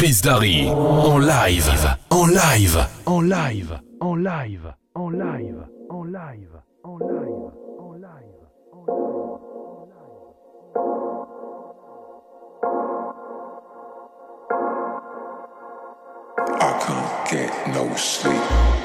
Chris Darry en live, en live, en live, en live, en live, en live, en live, en live. I can't get no sleep.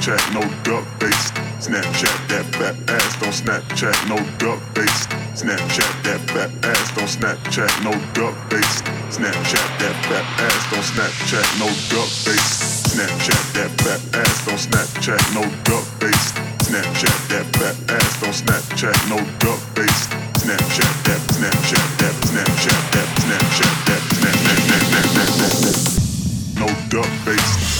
Snapchat, no duck face. Snapchat that fat ass, don't Snapchat, no duck face. Snapchat that fat ass, don't Snapchat, no duck face. Snapchat that fat ass, don't Snapchat, no duck face. Snapchat that fat ass, don't Snapchat, no duck face. Snapchat that fat ass, don't Snapchat, no duck face. Snapchat that, Snapchat that, Snapchat that, Snapchat that, Snapchat that, no duck face.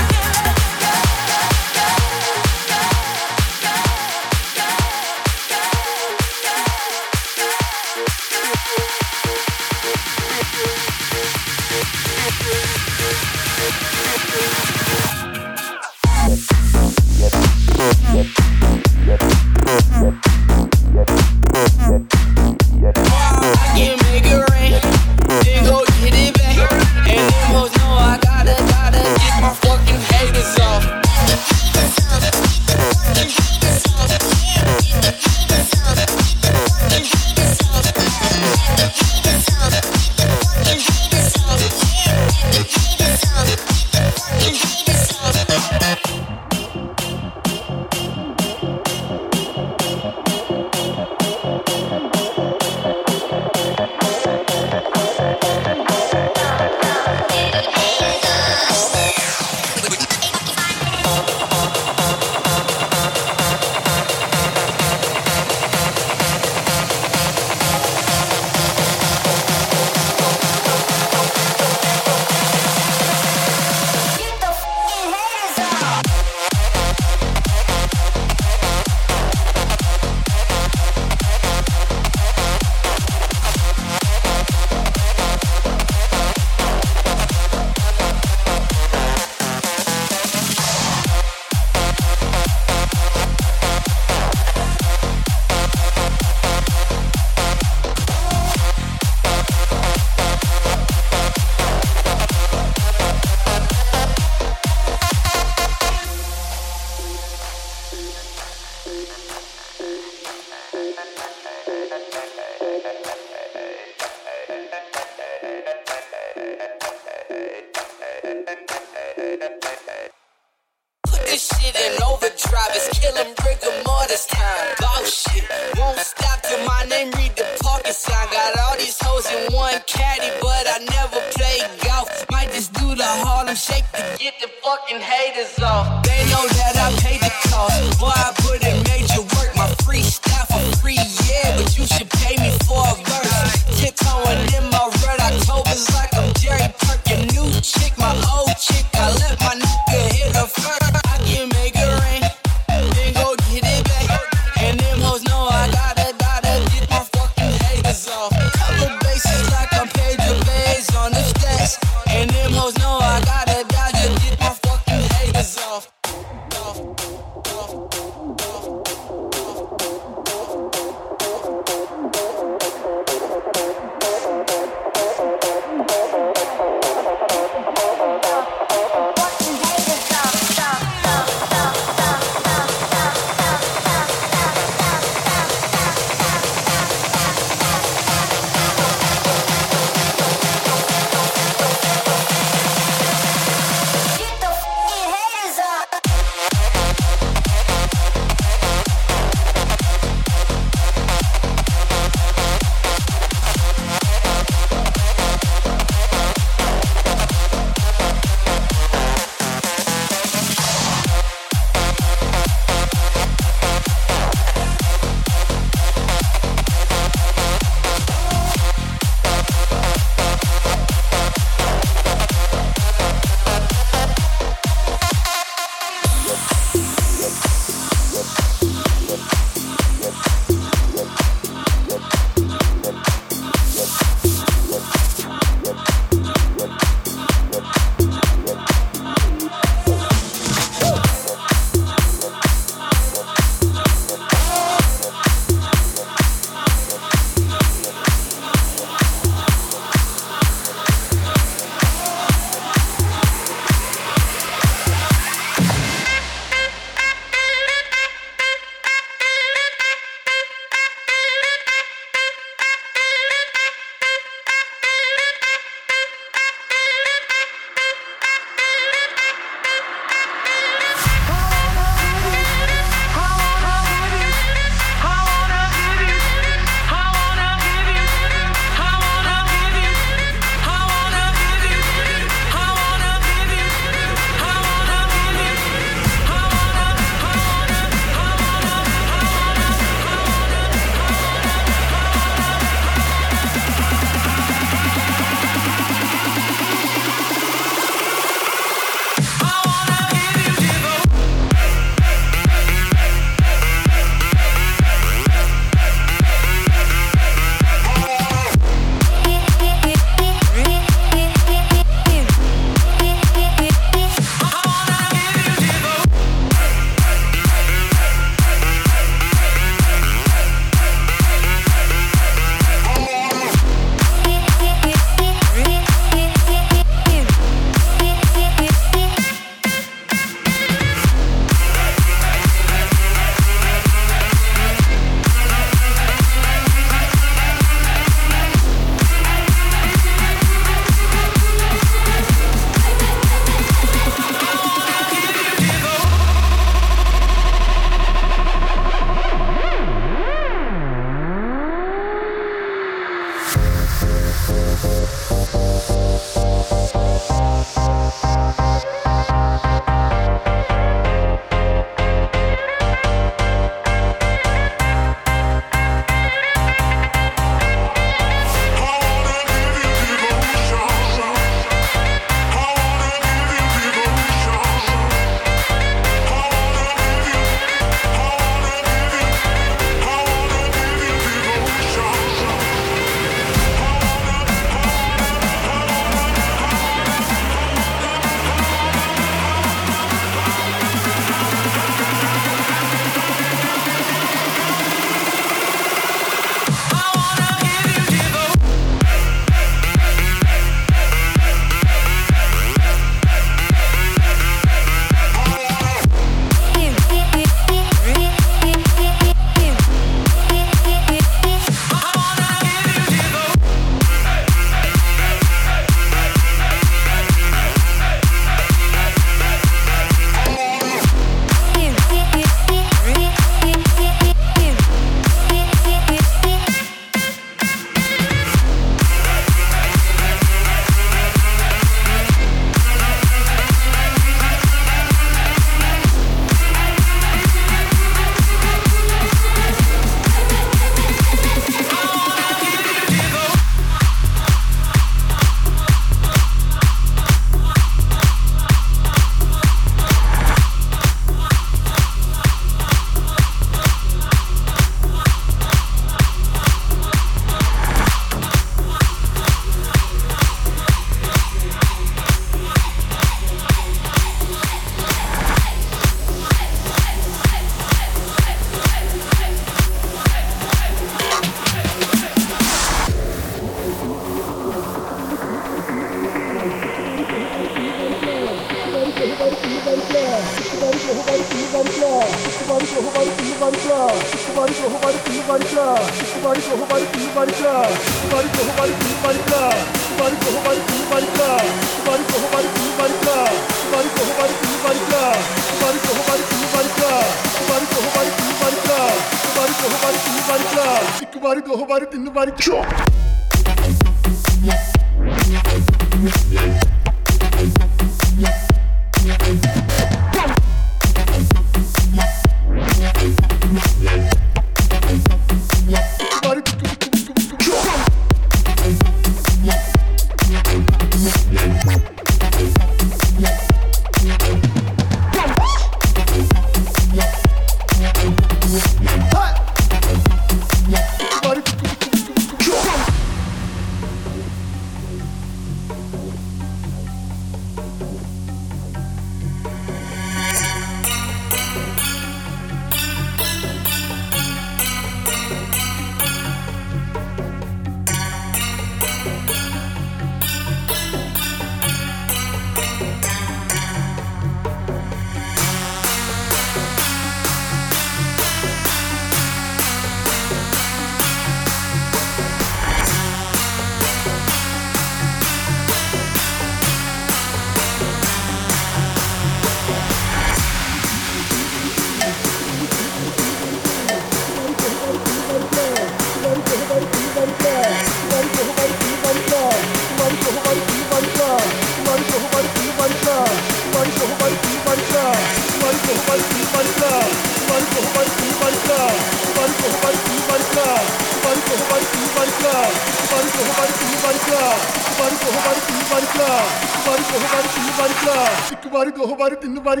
var.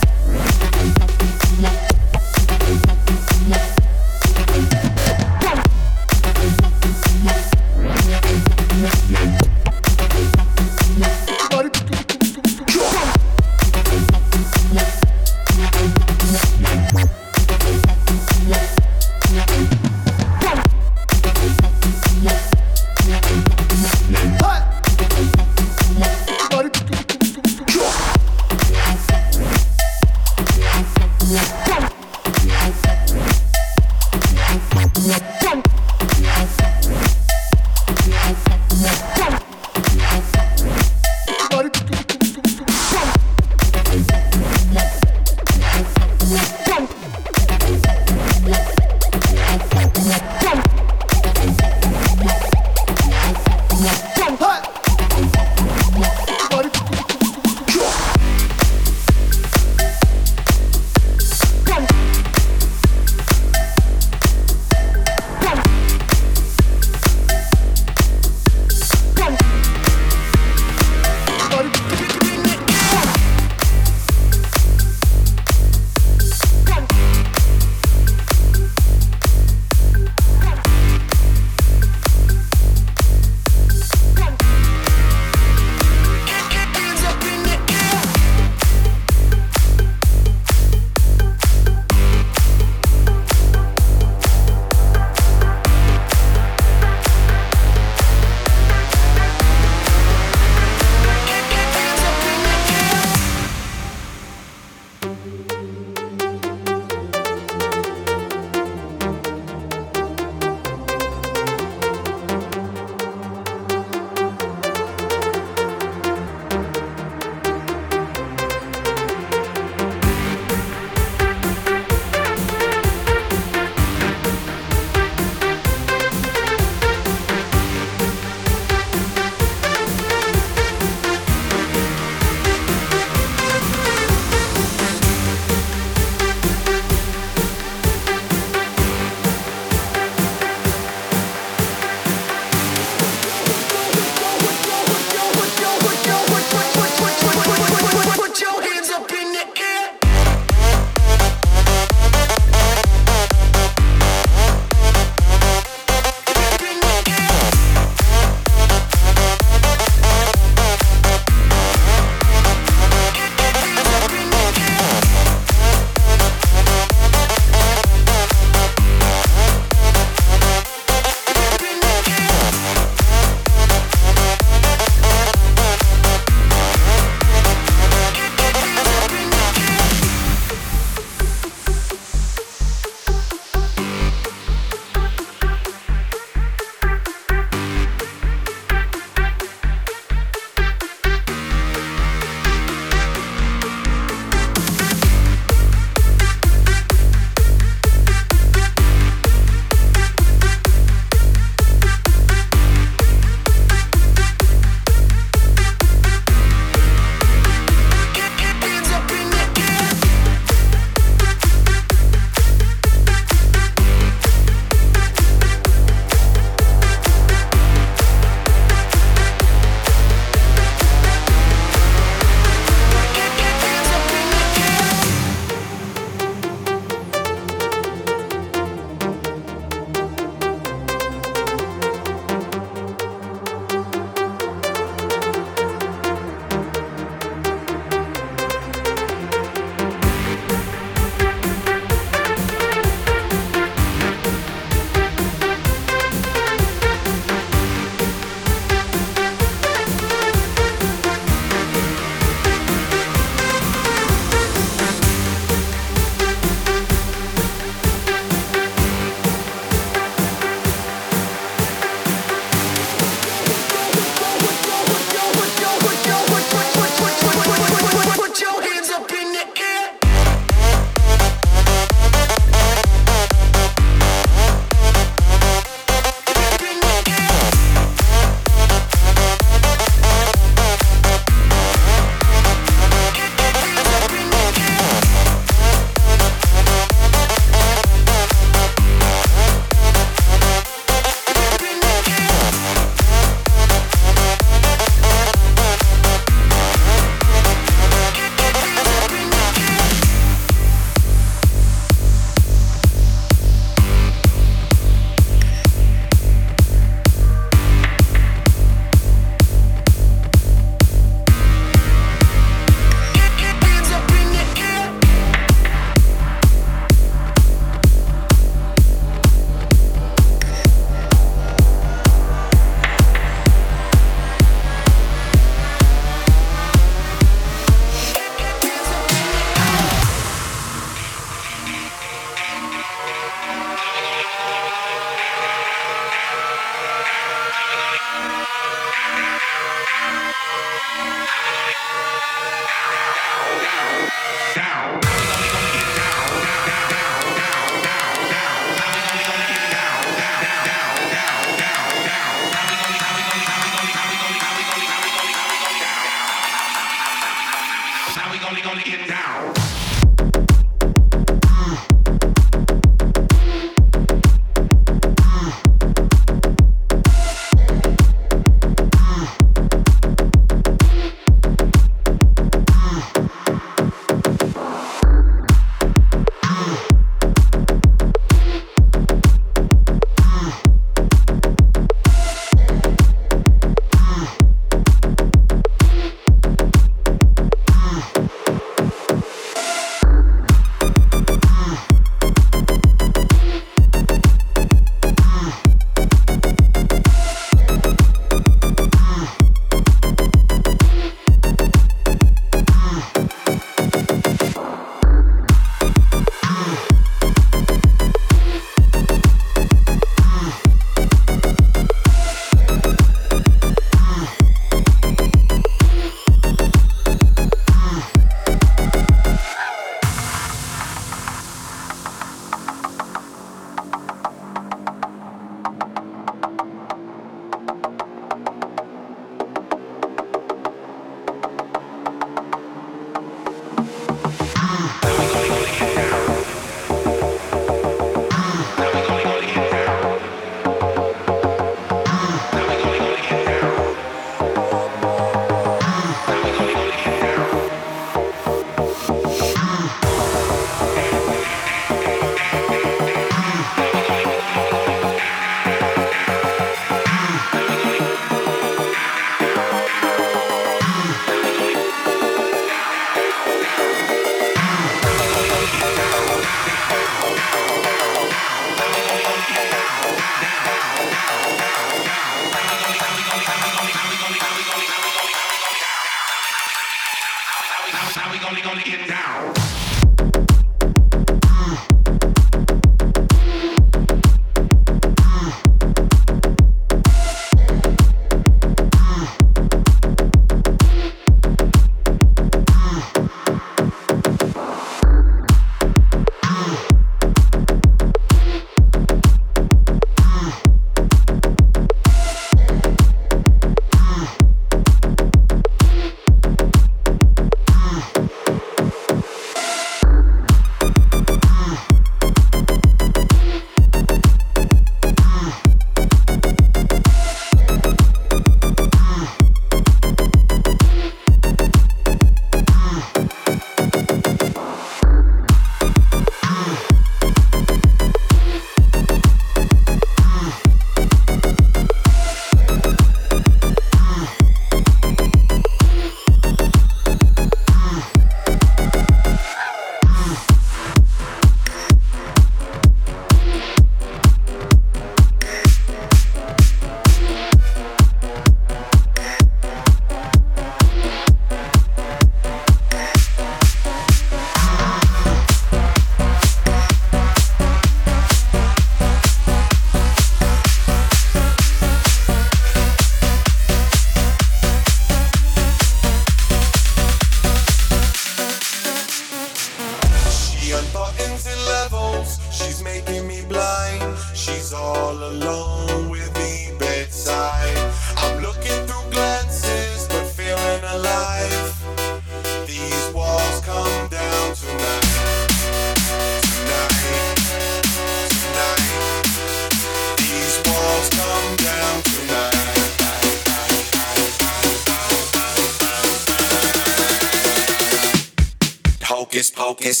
Hocus